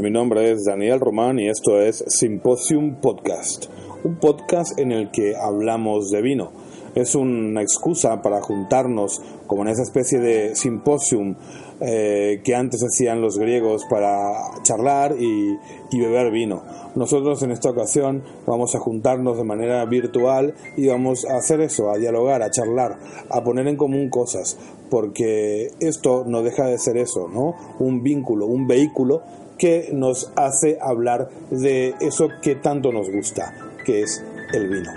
Mi nombre es Daniel Román y esto es Symposium Podcast, un podcast en el que hablamos de vino. Es una excusa para juntarnos como en esa especie de simposium eh, que antes hacían los griegos para charlar y, y beber vino. Nosotros en esta ocasión vamos a juntarnos de manera virtual y vamos a hacer eso, a dialogar, a charlar, a poner en común cosas, porque esto no deja de ser eso, ¿no? Un vínculo, un vehículo que nos hace hablar de eso que tanto nos gusta, que es el vino.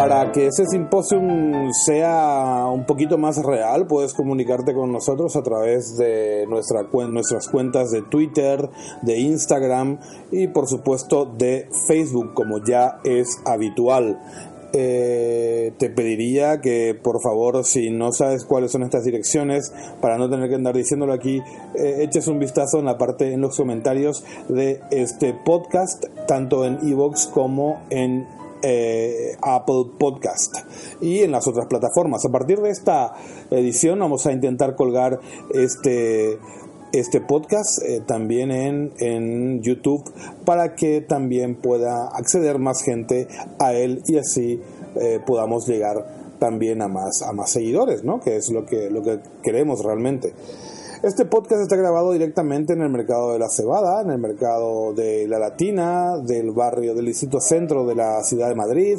Para que ese simposium sea un poquito más real, puedes comunicarte con nosotros a través de nuestras cuentas de Twitter, de Instagram y por supuesto de Facebook, como ya es habitual. Eh, te pediría que por favor, si no sabes cuáles son estas direcciones, para no tener que andar diciéndolo aquí, eh, eches un vistazo en la parte, en los comentarios de este podcast, tanto en iVoox como en eh, Apple Podcast y en las otras plataformas. A partir de esta edición vamos a intentar colgar este este podcast eh, también en, en YouTube para que también pueda acceder más gente a él y así eh, podamos llegar también a más a más seguidores, ¿no? Que es lo que lo que queremos realmente. Este podcast está grabado directamente en el mercado de la cebada, en el mercado de la Latina, del barrio del Distrito Centro de la ciudad de Madrid.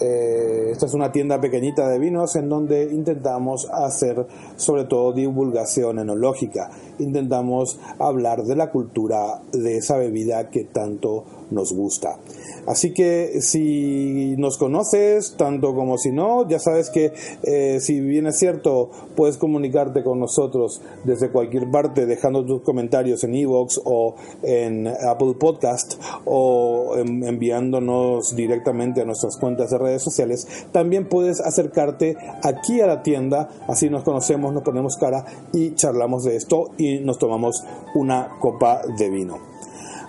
Eh, esta es una tienda pequeñita de vinos en donde intentamos hacer sobre todo divulgación enológica. Intentamos hablar de la cultura de esa bebida que tanto nos gusta. Así que si nos conoces, tanto como si no, ya sabes que eh, si bien es cierto, puedes comunicarte con nosotros desde cualquier parte dejando tus comentarios en iVoox o en Apple Podcast o en- enviándonos directamente a nuestras cuentas de redes sociales. También puedes acercarte aquí a la tienda, así nos conocemos, nos ponemos cara y charlamos de esto y nos tomamos una copa de vino.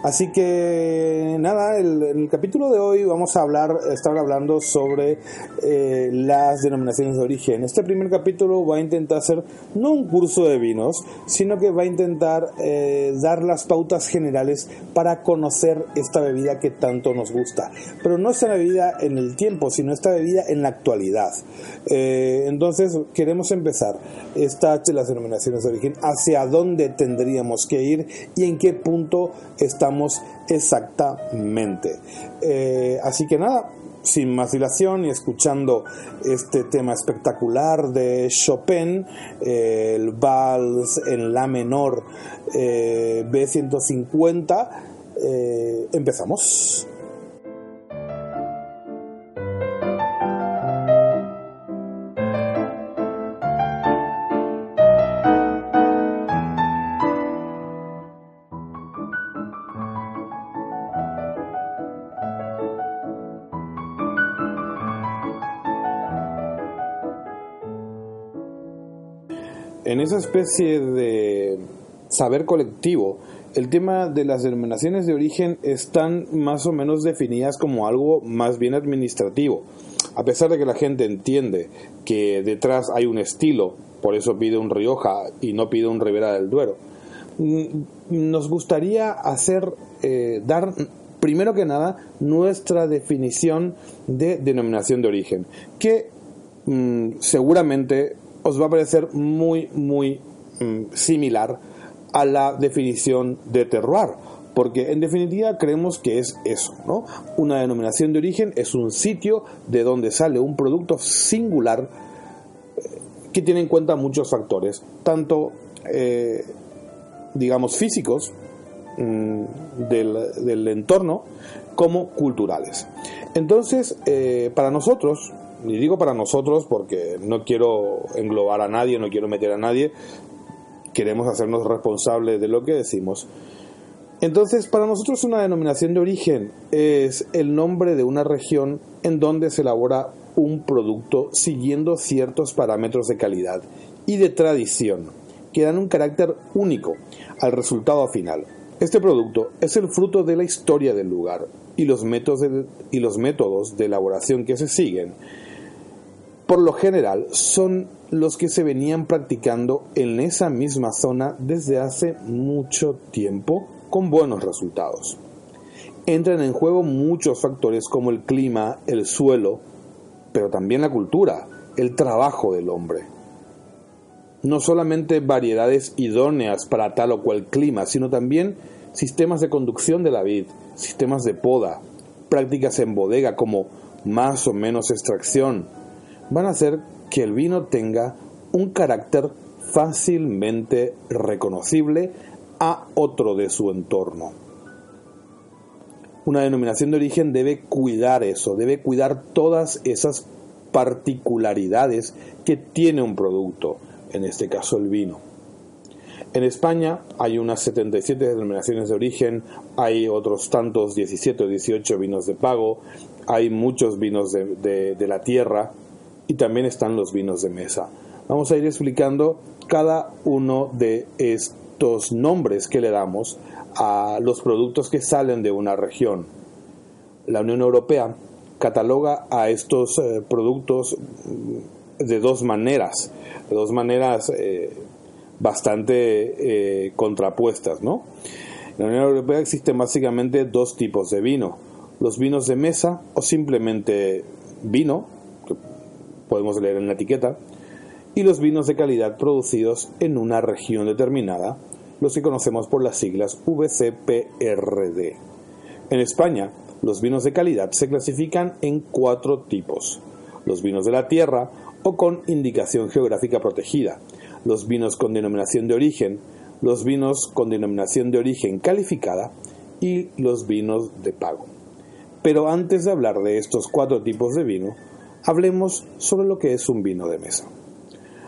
Así que nada, el- en el capítulo de hoy vamos a hablar, estar hablando sobre eh, las denominaciones de origen. Este primer capítulo va a intentar ser no un curso de vinos, sino que va a intentar eh, dar las pautas generales para conocer esta bebida que tanto nos gusta. Pero no esta bebida en el tiempo, sino esta bebida en la actualidad. Eh, entonces queremos empezar estas las denominaciones de origen, hacia dónde tendríamos que ir y en qué punto estamos exactamente. Eh, así que nada, sin más dilación y escuchando este tema espectacular de Chopin, eh, el Vals en La menor eh, B150, eh, empezamos. En esa especie de saber colectivo, el tema de las denominaciones de origen están más o menos definidas como algo más bien administrativo. A pesar de que la gente entiende que detrás hay un estilo, por eso pide un Rioja y no pide un Ribera del Duero, mm, nos gustaría hacer, eh, dar primero que nada nuestra definición de denominación de origen, que mm, seguramente os va a parecer muy, muy mm, similar a la definición de terroir, porque en definitiva creemos que es eso, ¿no? Una denominación de origen es un sitio de donde sale un producto singular que tiene en cuenta muchos factores, tanto, eh, digamos, físicos mm, del, del, entorno como culturales. Entonces, eh, para nosotros, y digo para nosotros porque no quiero englobar a nadie, no quiero meter a nadie, queremos hacernos responsables de lo que decimos. Entonces, para nosotros una denominación de origen es el nombre de una región en donde se elabora un producto siguiendo ciertos parámetros de calidad y de tradición que dan un carácter único al resultado final. Este producto es el fruto de la historia del lugar y los métodos de, y los métodos de elaboración que se siguen. Por lo general son los que se venían practicando en esa misma zona desde hace mucho tiempo con buenos resultados. Entran en juego muchos factores como el clima, el suelo, pero también la cultura, el trabajo del hombre. No solamente variedades idóneas para tal o cual clima, sino también sistemas de conducción de la vid, sistemas de poda, prácticas en bodega como más o menos extracción, van a hacer que el vino tenga un carácter fácilmente reconocible a otro de su entorno. Una denominación de origen debe cuidar eso, debe cuidar todas esas particularidades que tiene un producto, en este caso el vino. En España hay unas 77 denominaciones de origen, hay otros tantos 17 o 18 vinos de pago, hay muchos vinos de, de la tierra y también están los vinos de mesa. Vamos a ir explicando cada uno de estos nombres que le damos a los productos que salen de una región. La Unión Europea cataloga a estos eh, productos mm, de dos maneras, de dos maneras eh, bastante eh, contrapuestas, ¿no? En la Unión Europea existen básicamente dos tipos de vino, los vinos de mesa o simplemente vino, podemos leer en la etiqueta, y los vinos de calidad producidos en una región determinada los que conocemos por las siglas VCPRD. En España, los vinos de calidad se clasifican en cuatro tipos. Los vinos de la tierra o con indicación geográfica protegida, los vinos con denominación de origen, los vinos con denominación de origen calificada y los vinos de pago. Pero antes de hablar de estos cuatro tipos de vino, hablemos sobre lo que es un vino de mesa.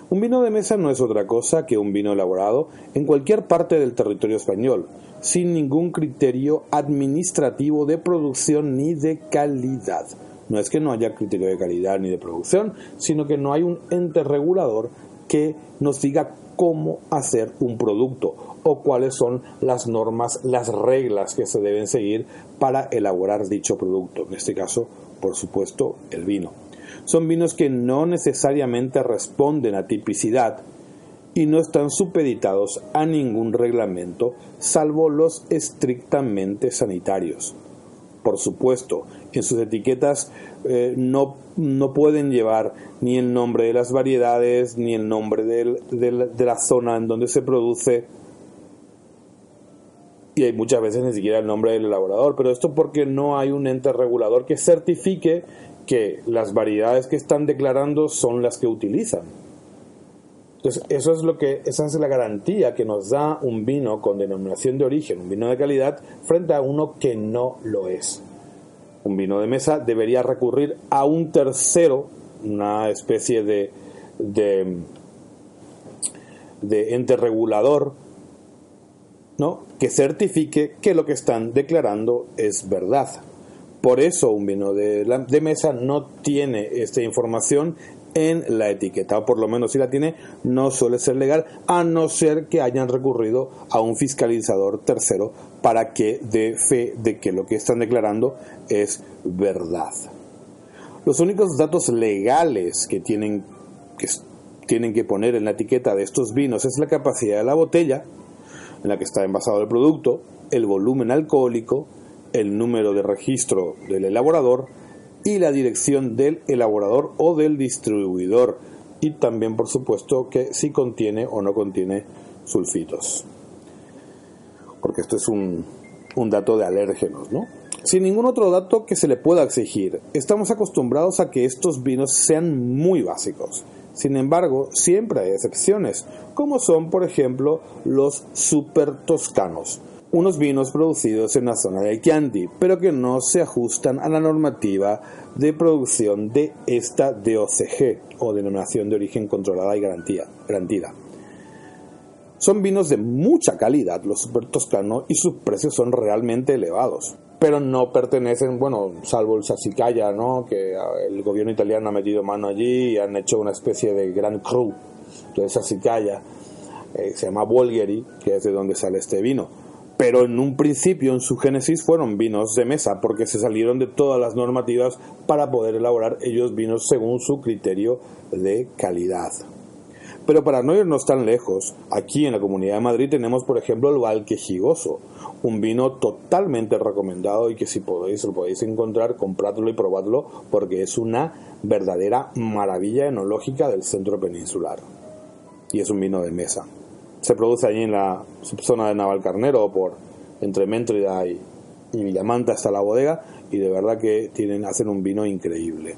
Un vino de mesa no es otra cosa que un vino elaborado en cualquier parte del territorio español, sin ningún criterio administrativo de producción ni de calidad. No es que no haya criterio de calidad ni de producción, sino que no hay un ente regulador que nos diga cómo hacer un producto o cuáles son las normas, las reglas que se deben seguir para elaborar dicho producto. En este caso, por supuesto, el vino. Son vinos que no necesariamente responden a tipicidad y no están supeditados a ningún reglamento salvo los estrictamente sanitarios. Por supuesto, en sus etiquetas eh, no, no, pueden llevar ni el nombre de las variedades, ni el nombre de la zona en donde se produce, y hay muchas veces ni siquiera el nombre del elaborador, pero esto porque no hay un ente regulador que certifique que las variedades que están declarando son las que utilizan. Entonces, eso es lo que, esa es la garantía que nos da un vino con denominación de origen, un vino de calidad, frente a uno que no lo es. Un vino de mesa debería recurrir a un tercero, una especie de, de, ente regulador, ¿no? que certifique que lo que están declarando es verdad. Por eso un vino de, mesa no tiene esta información en la etiqueta, o por lo menos si la tiene, no suele ser legal, a no ser que hayan recurrido a un fiscalizador tercero para que dé fe de que lo que están declarando es verdad. Los únicos datos legales que tienen que, tienen que poner en la etiqueta de estos vinos es la capacidad de la botella en la que está envasado el producto, el volumen alcohólico, el número de registro del elaborador y la dirección del elaborador o del distribuidor y también por supuesto que si contiene o no contiene sulfitos porque esto es un, dato de alérgenos ¿no? sin ningún otro dato que se le pueda exigir. Estamos acostumbrados a que estos vinos sean muy básicos. Sin embargo, siempre hay excepciones, como son, por ejemplo, los super toscanos, unos vinos producidos en la zona de Chianti, pero que no se ajustan a la normativa de producción de esta DOCG, o denominación de origen controlada y garantía, garantida. Son vinos de mucha calidad, los super toscanos, y sus precios son realmente elevados pero no pertenecen, bueno, salvo el Sassicaia, ¿no? Que el gobierno italiano ha metido mano allí y han hecho una especie de gran cru de Sassicaia, eh, se llama Bolgheri, que es de donde sale este vino. Pero en un principio, en su génesis, fueron vinos de mesa, porque se salieron de todas las normativas para poder elaborar ellos vinos según su criterio de calidad. Pero para no irnos tan lejos, aquí en la Comunidad de Madrid tenemos, por ejemplo, el Valquejigoso, un vino totalmente recomendado y que si podéis lo podéis encontrar, compradlo y probadlo porque es una verdadera maravilla enológica del centro peninsular. Y es un vino de mesa. Se produce allí en la zona de Navalcarnero por entre Méntrida y, y Villamanta está la bodega y de verdad que tienen hacen un vino increíble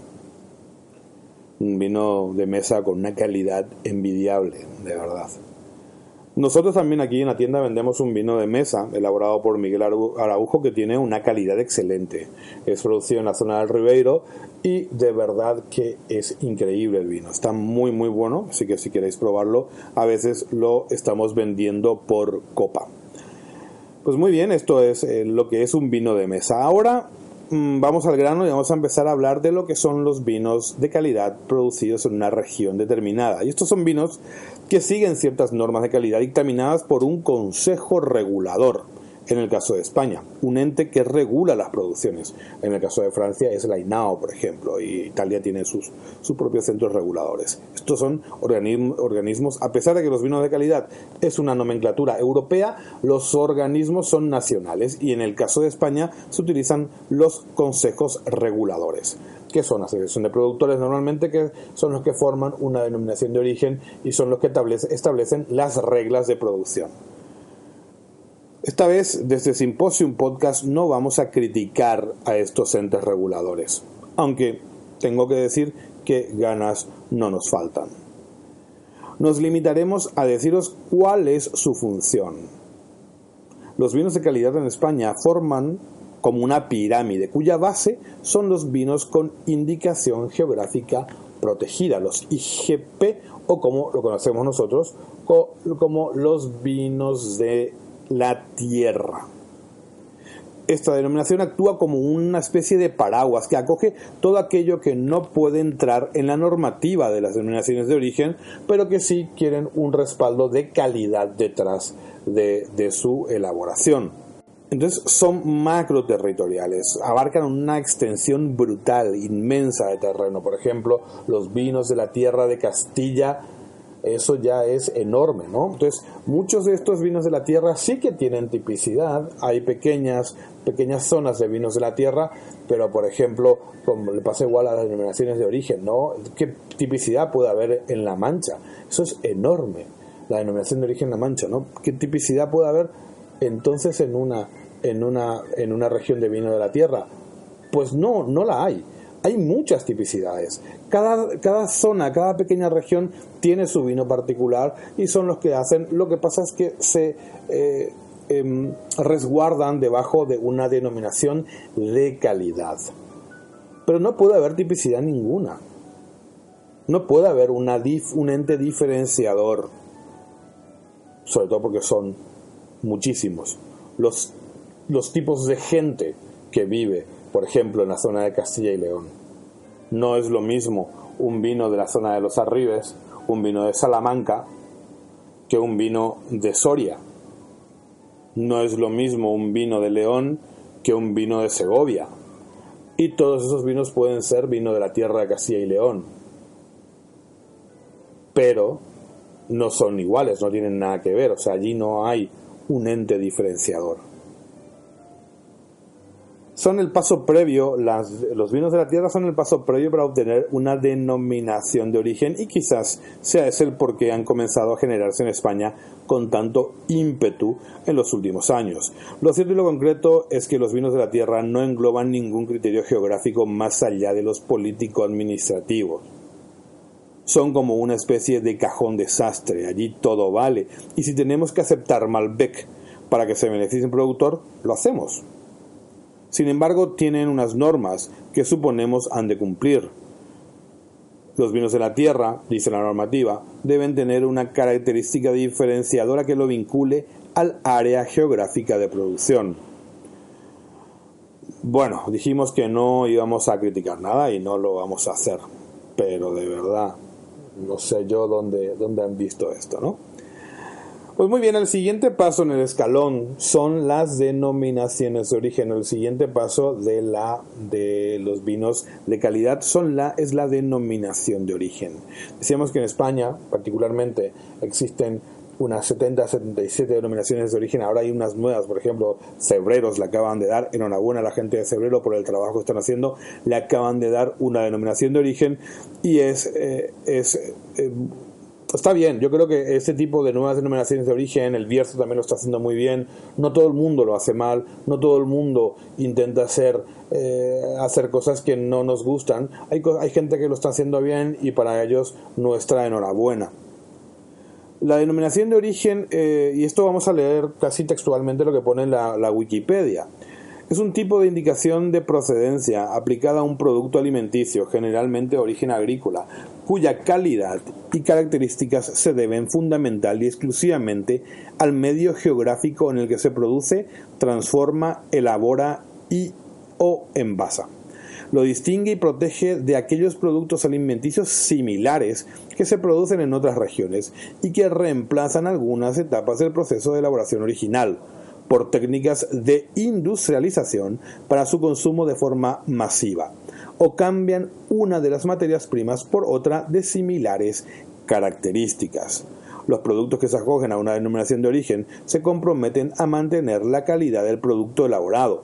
un vino de mesa con una calidad envidiable, de verdad. Nosotros también aquí en la tienda vendemos un vino de mesa elaborado por Miguel Araujo que tiene una calidad excelente. Es producido en la zona del Ribeiro y de verdad que es increíble el vino. Está muy muy bueno, así que si queréis probarlo, a veces lo estamos vendiendo por copa. Pues muy bien, esto es eh, lo que es un vino de mesa. Ahora vamos al grano y vamos a empezar a hablar de lo que son los vinos de calidad producidos en una región determinada. Y estos son vinos que siguen ciertas normas de calidad dictaminadas por un consejo regulador en el caso de España, un ente que regula las producciones. En el caso de Francia es la INAO, por ejemplo, y Italia tiene sus, sus propios centros reguladores. Estos son organismos, a pesar de que los vinos de calidad es una nomenclatura europea, los organismos son nacionales y en el caso de España se utilizan los consejos reguladores que son asociación de productores normalmente que son los que forman una denominación de origen y son los que establecen las reglas de producción. Esta vez, desde Symposium Podcast, no vamos a criticar a estos entes reguladores, aunque tengo que decir que ganas no nos faltan. Nos limitaremos a deciros cuál es su función. Los vinos de calidad en España forman como una pirámide cuya base son los vinos con indicación geográfica protegida, los IGP o como lo conocemos nosotros, como los vinos de la tierra. Esta denominación actúa como una especie de paraguas que acoge todo aquello que no puede entrar en la normativa de las denominaciones de origen, pero que sí quieren un respaldo de calidad detrás de, de su elaboración. Entonces son macro territoriales, abarcan una extensión brutal, inmensa de terreno. Por ejemplo, los vinos de la tierra de Castilla eso ya es enorme, ¿no? Entonces, muchos de estos vinos de la tierra sí que tienen tipicidad, hay pequeñas, pequeñas zonas de vinos de la tierra, pero por ejemplo, como le pasa igual a las denominaciones de origen, ¿no? ¿Qué tipicidad puede haber en La Mancha? Eso es enorme, la denominación de origen La Mancha, ¿no? ¿Qué tipicidad puede haber entonces en una, en una, en una región de vino de la tierra? Pues no, no la hay hay muchas tipicidades. Cada, cada, zona, cada pequeña región tiene su vino particular y son los que hacen. Lo que pasa es que se eh, em, resguardan debajo de una denominación de calidad. Pero no puede haber tipicidad ninguna. No puede haber una un ente diferenciador. Sobre todo porque son muchísimos. Los tipos de gente que vive por ejemplo, en la zona de Castilla y León. No es lo mismo un vino de la zona de los Arribes, un vino de Salamanca, que un vino de Soria. No es lo mismo un vino de León que un vino de Segovia. Y todos esos vinos pueden ser vino de la tierra de Castilla y León. Pero no son iguales, no tienen nada que ver. O sea, allí no hay un ente diferenciador son el paso previo, las, los vinos de la tierra son el paso previo para obtener una denominación de origen y quizás sea ese el por qué han comenzado a generarse en España con tanto ímpetu en los últimos años. Lo cierto y lo concreto es que los vinos de la tierra no engloban ningún criterio geográfico más allá de los político-administrativos. Son como una especie de cajón desastre, allí todo vale, y si tenemos que aceptar Malbec para que se beneficie el productor, lo hacemos. Sin embargo, tienen unas normas que suponemos han de cumplir. Los vinos de la tierra, dice la normativa, deben tener una característica diferenciadora que lo vincule al área geográfica de producción. Bueno, dijimos que no íbamos a criticar nada y no lo vamos a hacer, pero de verdad, no sé yo dónde, dónde han visto esto, ¿no? Pues muy bien, el siguiente paso en el escalón son las denominaciones de origen. El siguiente paso de la de los vinos de calidad son la es la denominación de origen. Decíamos que en España, particularmente, existen unas 70, 77 denominaciones de origen. Ahora hay unas nuevas, por ejemplo, Cebreros le acaban de dar, enhorabuena a la gente de Cebrero por el trabajo que están haciendo, le acaban de dar una denominación de origen y es, eh, es eh, está bien, yo creo que este tipo de nuevas denominaciones de origen, el Bierzo también lo está haciendo muy bien, no todo el mundo lo hace mal, no todo el mundo intenta hacer, eh, hacer cosas que no nos gustan, hay, gente que lo está haciendo bien y para ellos nuestra enhorabuena. La denominación de origen, eh, y esto vamos a leer casi textualmente lo que pone la Wikipedia, es un tipo de indicación de procedencia aplicada a un producto alimenticio, generalmente de origen agrícola, cuya calidad y características se deben fundamental y exclusivamente al medio geográfico en el que se produce, transforma, elabora y o envasa. Lo distingue y protege de aquellos productos alimenticios similares que se producen en otras regiones y que reemplazan algunas etapas del proceso de elaboración original por técnicas de industrialización para su consumo de forma masiva o cambian una de las materias primas por otra de similares características. Los productos que se acogen a una denominación de origen se comprometen a mantener la calidad del producto elaborado,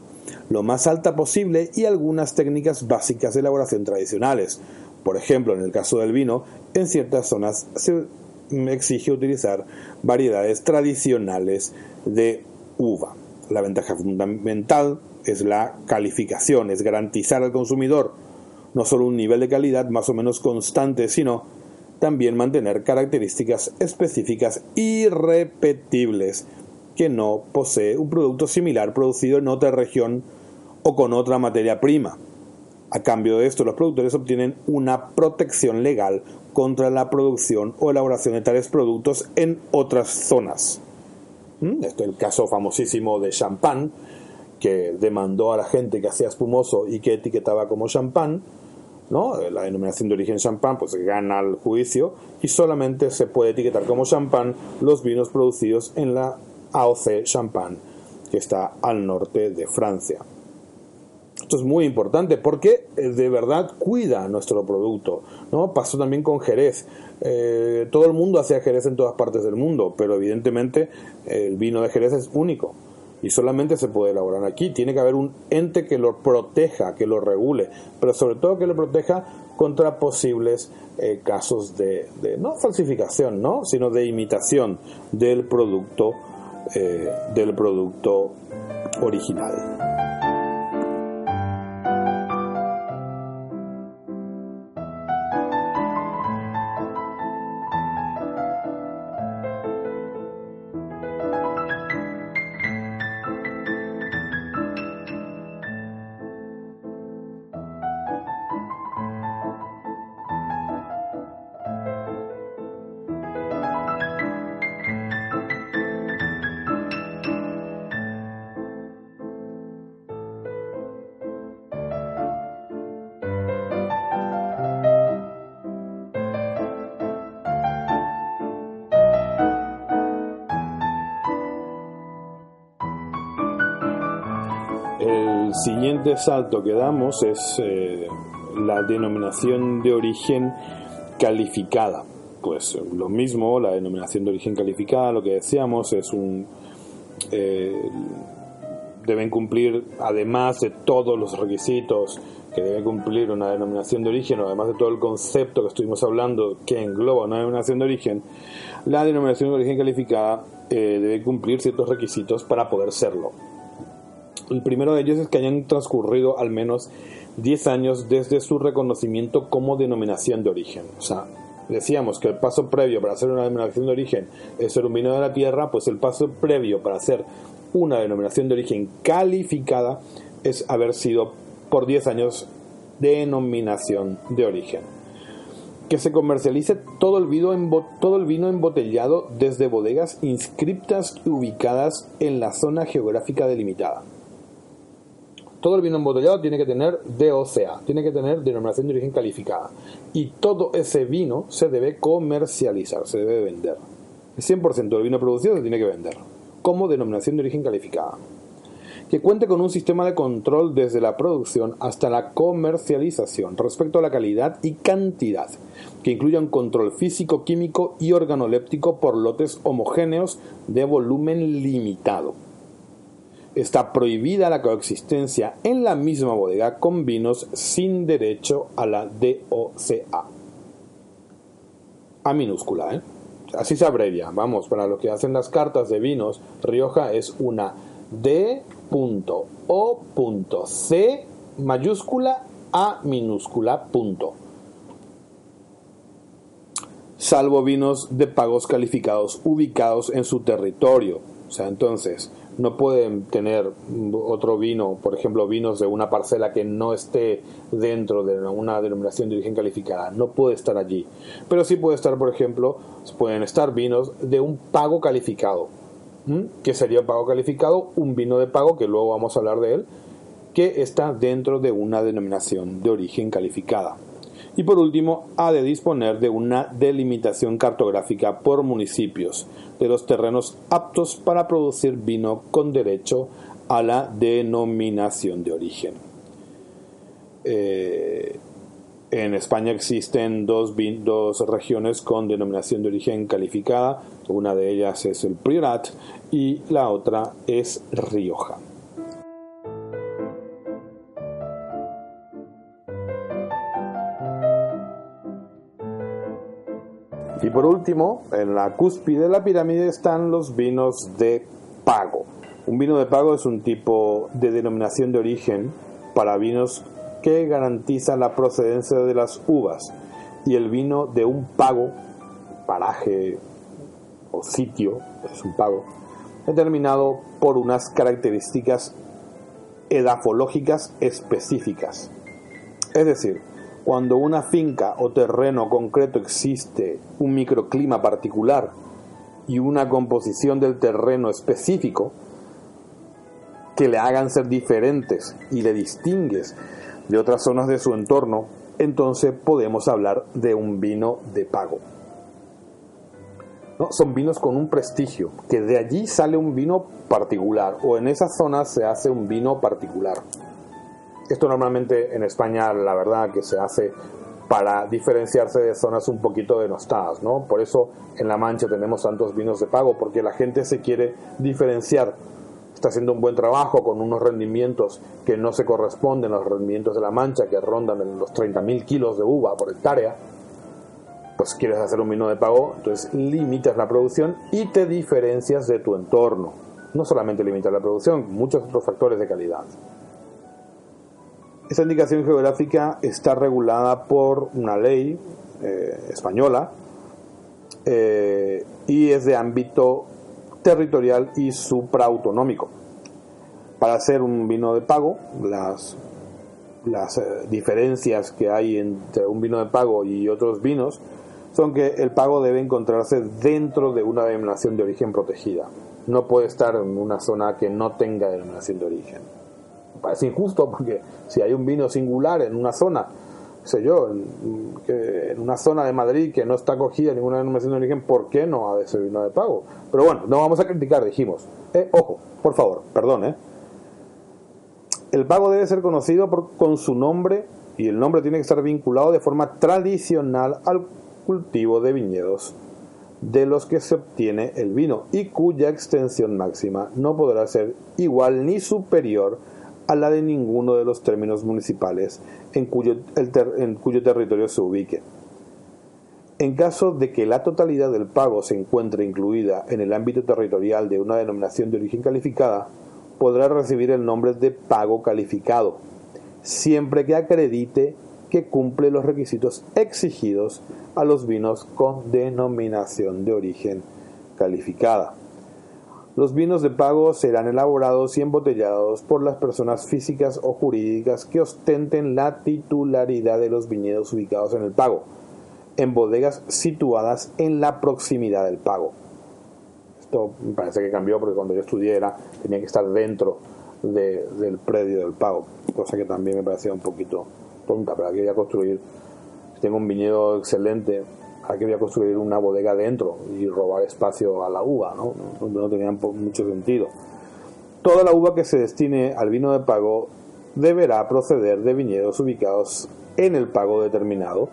lo más alta posible y algunas técnicas básicas de elaboración tradicionales. Por ejemplo, en el caso del vino, en ciertas zonas se exige utilizar variedades tradicionales de uva. La ventaja fundamental es la calificación, es garantizar al consumidor no solo un nivel de calidad más o menos constante, sino también mantener características específicas irrepetibles que no posee un producto similar producido en otra región o con otra materia prima. A cambio de esto, los productores obtienen una protección legal contra la producción o elaboración de tales productos en otras zonas. ¿Mm? Este es el caso famosísimo de champán, que demandó a la gente que hacía espumoso y que etiquetaba como champán, ¿no? La denominación de origen champán pues gana el juicio y solamente se puede etiquetar como champán los vinos producidos en la AOC Champagne, que está al norte de Francia. Esto es muy importante porque eh, de verdad cuida nuestro producto. ¿no? Pasó también con Jerez. Eh, todo el mundo hacía Jerez en todas partes del mundo, pero evidentemente el vino de Jerez es único y solamente se puede elaborar aquí. Tiene que haber un ente que lo proteja, que lo regule, pero sobre todo que lo proteja contra posibles eh, casos de, no falsificación, ¿no? sino de imitación del producto del producto original. Siguiente salto que damos es eh, la denominación de origen calificada. Pues lo mismo, la denominación de origen calificada, lo que decíamos, es un... Eh, deben cumplir, además de todos los requisitos que debe cumplir una denominación de origen, o además de todo el concepto que estuvimos hablando que engloba una denominación de origen, la denominación de origen calificada eh, debe cumplir ciertos requisitos para poder serlo. El primero de ellos es que hayan transcurrido al menos 10 años desde su reconocimiento como denominación de origen. O sea, decíamos que el paso previo para hacer una denominación de origen es ser un vino de la tierra, pues el paso previo para hacer una denominación de origen calificada es haber sido por 10 años denominación de origen. Que se comercialice todo el, vino todo el vino embotellado desde bodegas inscriptas y ubicadas en la zona geográfica delimitada. Todo el vino embotellado tiene que tener DOCA, tiene que tener denominación de origen calificada. Y todo ese vino se debe comercializar, se debe vender. El 100% del vino producido se tiene que vender como denominación de origen calificada que cuente con un sistema de control desde la producción hasta la comercialización respecto a la calidad y cantidad, que incluya un control físico, químico y organoléptico por lotes homogéneos de volumen limitado. Está prohibida la coexistencia en la misma bodega con vinos sin derecho a la DOCA. A minúscula, ¿eh? Así se abrevia. Vamos, para los que hacen las cartas de vinos, Rioja es una D C mayúscula A minúscula punto. Salvo vinos de pagos calificados ubicados en su territorio. O sea, entonces, no pueden tener otro vino, por ejemplo, vinos de una parcela que no esté dentro de una denominación de origen calificada, no puede estar allí. Pero sí puede estar, por ejemplo, pueden estar vinos de un pago calificado. ¿Qué sería pago calificado? Un vino de pago, que luego vamos a hablar de él, que está dentro de una denominación de origen calificada. Y por último, ha de disponer de una delimitación cartográfica por municipios de los terrenos aptos para producir vino con derecho a la denominación de origen. Eh, en España existen dos, dos regiones con denominación de origen calificada. Una de ellas es el Priorat y la otra es Rioja. Y por último, en la cúspide de la pirámide están los vinos de pago. Un vino de pago es un tipo de denominación de origen para vinos que garantiza la procedencia de las uvas y el vino de un pago, paraje o sitio, es un pago, determinado por unas características edafológicas específicas. Es decir, cuando una finca o terreno concreto existe un microclima particular y una composición del terreno específico que le hagan ser diferentes y le distingues de otras zonas de su entorno, entonces podemos hablar de un vino de pago. ¿No? Son vinos con un prestigio, que de allí sale un vino particular, o en esa zona se hace un vino particular. Esto normalmente en España, la verdad, que se hace para diferenciarse de zonas un poquito denostadas, ¿no? Por eso en La Mancha tenemos tantos vinos de pago, porque la gente se quiere diferenciar está haciendo un buen trabajo con unos rendimientos que no se corresponden a los rendimientos de la mancha, que rondan los 30.000 kilos de uva por hectárea, pues quieres hacer un vino de pago, entonces limitas la producción y te diferencias de tu entorno. No solamente limitas la producción, muchos otros factores de calidad. Esta indicación geográfica está regulada por una ley eh, española eh, y es de ámbito territorial y supraautonómico. Para hacer un vino de pago, las, eh, diferencias que hay entre un vino de pago y otros vinos son que el pago debe encontrarse dentro de una denominación de origen protegida. No puede estar en una zona que no tenga denominación de origen. Parece injusto porque si hay un vino singular en una zona sé yo, en, que en una zona de Madrid que no está acogida ninguna denominación de origen, ¿por qué no ha de ser vino de pago? Pero bueno, no vamos a criticar, dijimos. Eh, ojo, por favor, perdón, ¿eh? El pago debe ser conocido por, con su nombre y el nombre tiene que estar vinculado de forma tradicional al cultivo de viñedos de los que se obtiene el vino y cuya extensión máxima no podrá ser igual ni superior a la de ninguno de los términos municipales en cuyo, en cuyo territorio se ubique. En caso de que la totalidad del pago se encuentre incluida en el ámbito territorial de una denominación de origen calificada, podrá recibir el nombre de pago calificado, siempre que acredite que cumple los requisitos exigidos a los vinos con denominación de origen calificada. Los vinos de pago serán elaborados y embotellados por las personas físicas o jurídicas que ostenten la titularidad de los viñedos ubicados en el pago, en bodegas situadas en la proximidad del pago. Esto me parece que cambió porque cuando yo estudié era, tenía que estar dentro del predio del pago, cosa que también me parecía un poquito tonta, pero aquí voy a construir, tengo un viñedo excelente, aquí voy a construir una bodega dentro y robar espacio a la uva, ¿no? No, tenía mucho sentido. Toda la uva que se destine al vino de pago deberá proceder de viñedos ubicados en el pago determinado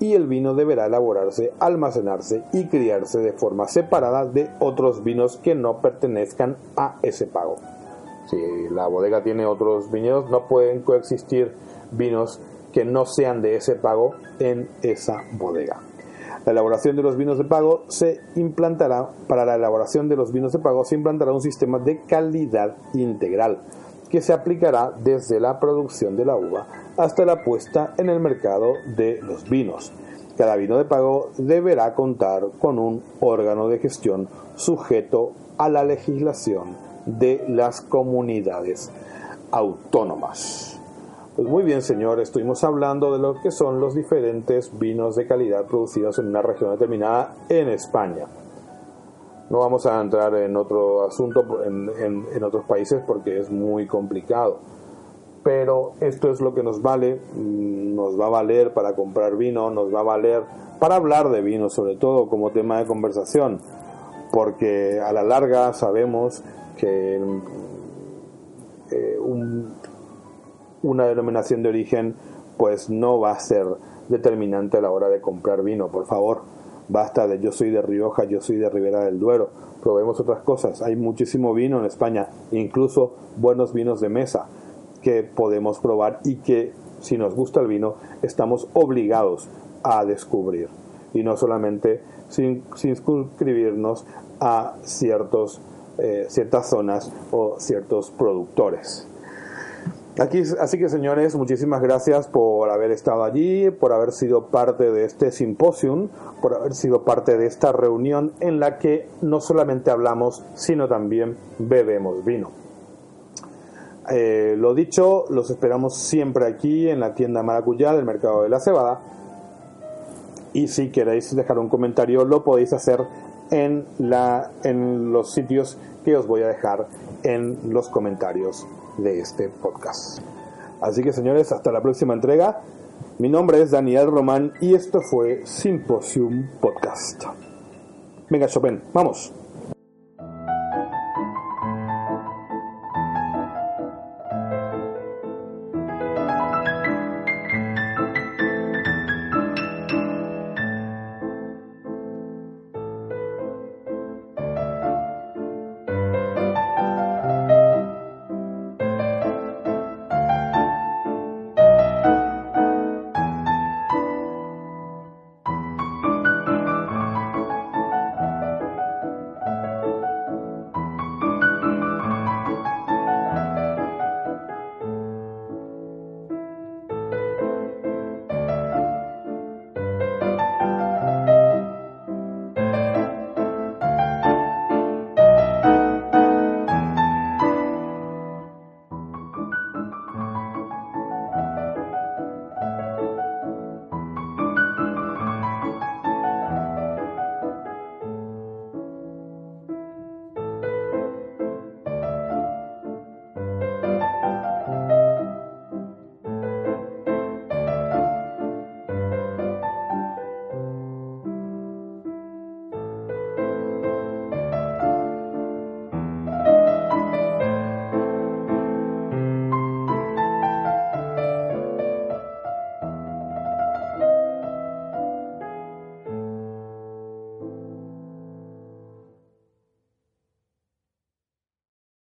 y el vino deberá elaborarse, almacenarse y criarse de forma separada de otros vinos que no pertenezcan a ese pago. Si la bodega tiene otros viñedos, no pueden coexistir vinos que no sean de ese pago en esa bodega. La elaboración de los vinos de pago se implantará, para la elaboración de los vinos de pago se implantará un sistema de calidad integral que se aplicará desde la producción de la uva hasta la puesta en el mercado de los vinos. Cada vino de pago deberá contar con un órgano de gestión sujeto a la legislación de las comunidades autónomas. Pues muy bien, señor, estuvimos hablando de lo que son los diferentes vinos de calidad producidos en una región determinada en España. No vamos a entrar en otro asunto en, otros países porque es muy complicado. Pero esto es lo que nos vale, mm, nos va a valer para comprar vino, nos va a valer para hablar de vino, sobre todo como tema de conversación, porque a la larga sabemos que eh, un, una denominación de origen pues no va a ser determinante a la hora de comprar vino, por favor. Basta de yo soy de Rioja, yo soy de Ribera del Duero. Probemos otras cosas. Hay muchísimo vino en España, incluso buenos vinos de mesa que podemos probar y que si nos gusta el vino estamos obligados a descubrir y no solamente sin, suscribirnos a ciertos, eh, ciertas zonas o ciertos productores. Aquí, así que señores, muchísimas gracias por haber estado allí, por haber sido parte de este simposium, por haber sido parte de esta reunión en la que no solamente hablamos, sino también bebemos vino. Eh, lo dicho, los esperamos siempre aquí en la tienda Maracuyá del Mercado de la Cebada. Y si queréis dejar un comentario, lo podéis hacer en, la, en los sitios que os voy a dejar en los comentarios de este podcast. Así que señores, hasta la próxima entrega. Mi nombre es Daniel Román y esto fue Symposium Podcast. Venga, Chopin, vamos.